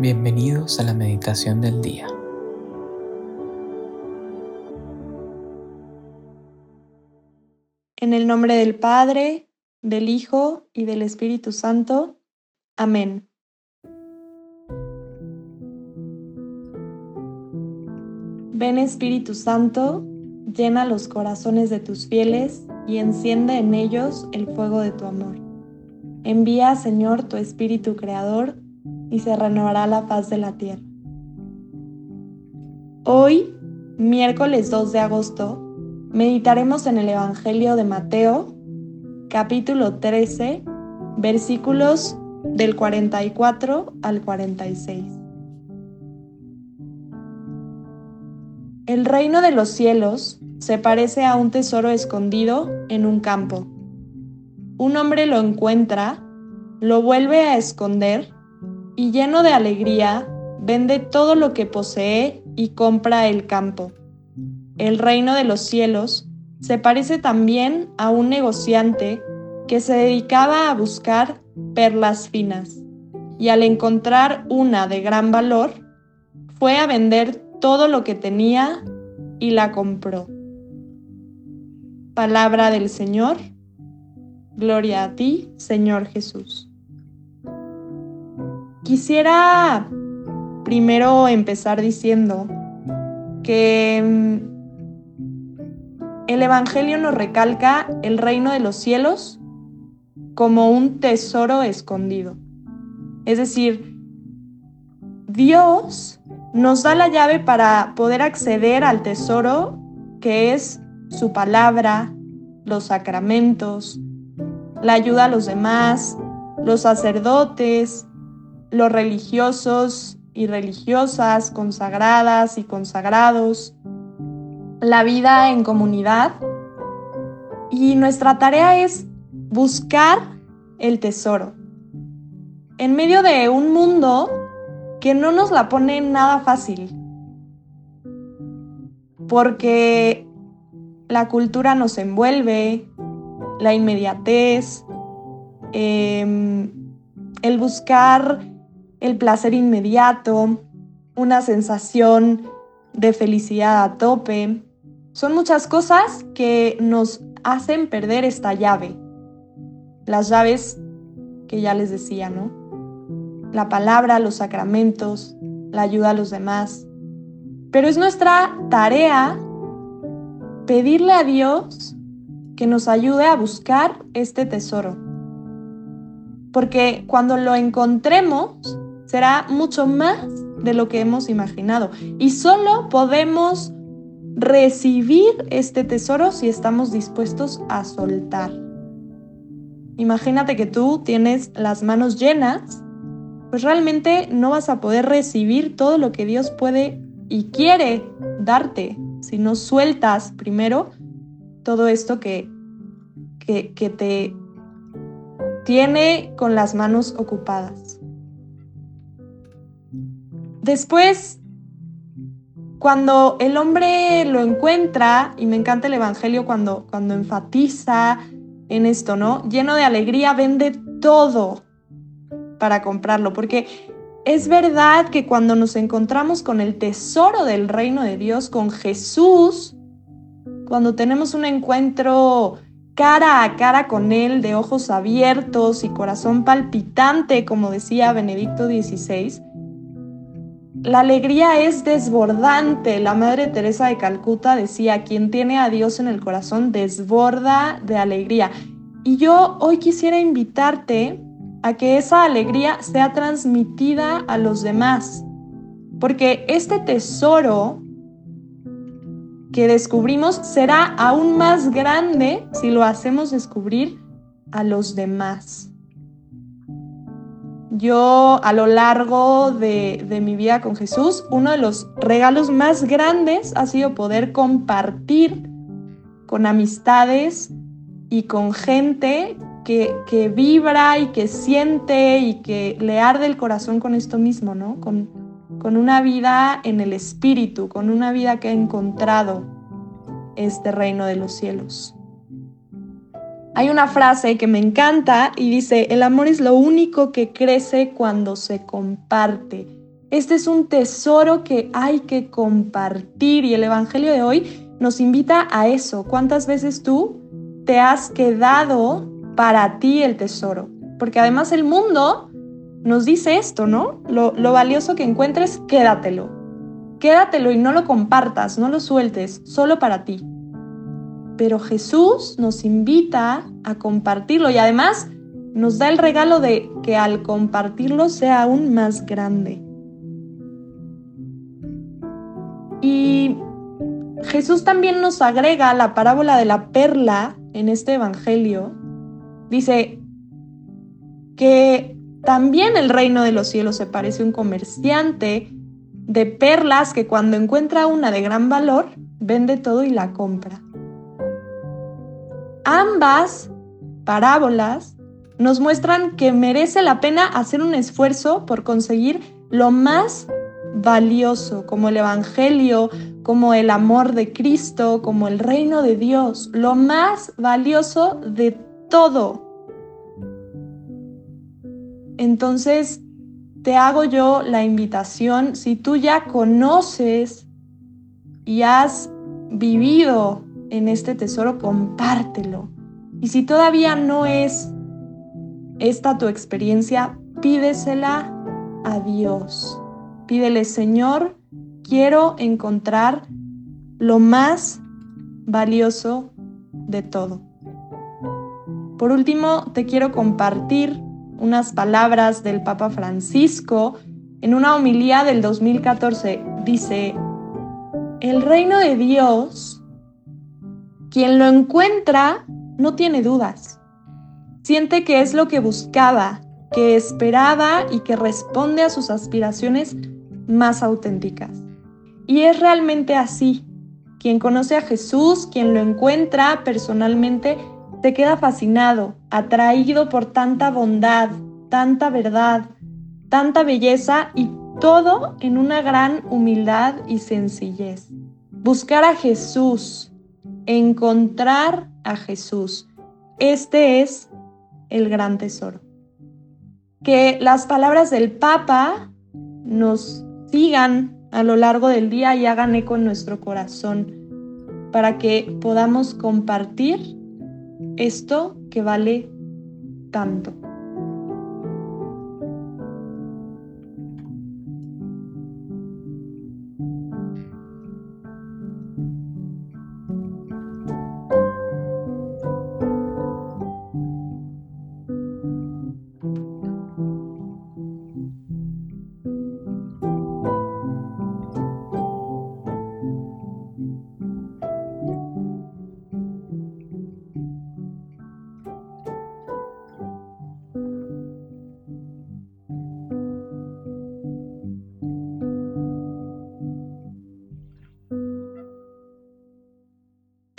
Bienvenidos a la meditación del día. En el nombre del Padre, del Hijo y del Espíritu Santo. Amén. Ven Espíritu Santo, llena los corazones de tus fieles y enciende en ellos el fuego de tu amor. Envía, Señor, tu Espíritu Creador y se renovará la paz de la tierra. Hoy, miércoles 2 de agosto, meditaremos en el Evangelio de Mateo, capítulo 13, versículos del 44 al 46. El reino de los cielos se parece a un tesoro escondido en un campo. Un hombre lo encuentra, lo vuelve a esconder y lleno de alegría, vende todo lo que posee y compra el campo. El reino de los cielos se parece también a un negociante que se dedicaba a buscar perlas finas y al encontrar una de gran valor, fue a vender todo lo que tenía y la compró. Palabra del Señor. Gloria a ti, Señor Jesús. Quisiera primero empezar diciendo que mm, el Evangelio nos recalca el reino de los cielos como un tesoro escondido. Es decir, Dios nos da la llave para poder acceder al tesoro que es su palabra, los sacramentos, la ayuda a los demás, los sacerdotes, los religiosos y religiosas, consagradas y consagrados, la vida en comunidad. Y nuestra tarea es buscar el tesoro. En medio de un mundo que no nos la pone nada fácil. Porque la cultura nos envuelve, la inmediatez, em, el buscar el placer inmediato, una sensación de felicidad a tope. Son muchas cosas que nos hacen perder esta llave. Las llaves que ya les decía, ¿no? La palabra, los sacramentos, la ayuda a los demás. Pero es nuestra tarea pedirle a Dios que nos ayude a buscar este tesoro. Porque cuando lo encontremos, será mucho más de lo que hemos imaginado. Y solo podemos recibir este tesoro si estamos dispuestos a soltar. Imagínate que tú tienes las manos llenas, pues realmente no vas a poder recibir todo lo que Dios puede y quiere darte si no sueltas primero todo esto que, que, que te tiene con las manos ocupadas. Después, cuando el hombre lo encuentra, y me encanta el Evangelio cuando, cuando enfatiza en esto, ¿no? Lleno de alegría, vende todo para comprarlo, porque es verdad que cuando nos encontramos con el tesoro del reino de Dios, con Jesús, cuando tenemos un encuentro cara a cara con Él, de ojos abiertos y corazón palpitante, como decía Benedicto XVI, la alegría es desbordante. La Madre Teresa de Calcuta decía, quien tiene a Dios en el corazón desborda de alegría. Y yo hoy quisiera invitarte a que esa alegría sea transmitida a los demás. Porque este tesoro que descubrimos será aún más grande si lo hacemos descubrir a los demás. Yo a lo largo de, mi vida con Jesús, uno de los regalos más grandes ha sido poder compartir con amistades y con gente que, que, vibra y que siente y que le arde el corazón con esto mismo, ¿no? Con, con una vida en el espíritu, con una vida que ha encontrado este reino de los cielos. Hay una frase que me encanta y dice, el amor es lo único que crece cuando se comparte. Este es un tesoro que hay que compartir y el Evangelio de hoy nos invita a eso. ¿Cuántas veces tú te has quedado para ti el tesoro? Porque además el mundo nos dice esto, ¿no? Lo, valioso que encuentres, quédatelo. Quédatelo y no lo compartas, no lo sueltes, solo para ti. Pero Jesús nos invita a compartirlo y además nos da el regalo de que al compartirlo sea aún más grande. Y Jesús también nos agrega la parábola de la perla en este Evangelio. Dice que también el reino de los cielos se parece a un comerciante de perlas que cuando encuentra una de gran valor, vende todo y la compra. Ambas parábolas nos muestran que merece la pena hacer un esfuerzo por conseguir lo más valioso, como el Evangelio, como el amor de Cristo, como el reino de Dios, lo más valioso de todo. Entonces, te hago yo la invitación, si tú ya conoces y has vivido en este tesoro, compártelo. Y si todavía no es esta tu experiencia, pídesela a Dios. Pídele, Señor, quiero encontrar lo más valioso de todo. Por último, te quiero compartir unas palabras del Papa Francisco en una homilía del 2014. Dice, el reino de Dios, quien lo encuentra, no tiene dudas. Siente que es lo que buscaba, que esperaba y que responde a sus aspiraciones más auténticas. Y es realmente así. Quien conoce a Jesús, quien lo encuentra personalmente, se queda fascinado, atraído por tanta bondad, tanta verdad, tanta belleza y todo en una gran humildad y sencillez. Buscar a Jesús, encontrar a Jesús. Este es el gran tesoro. Que las palabras del Papa nos sigan a lo largo del día y hagan eco en nuestro corazón para que podamos compartir esto que vale tanto.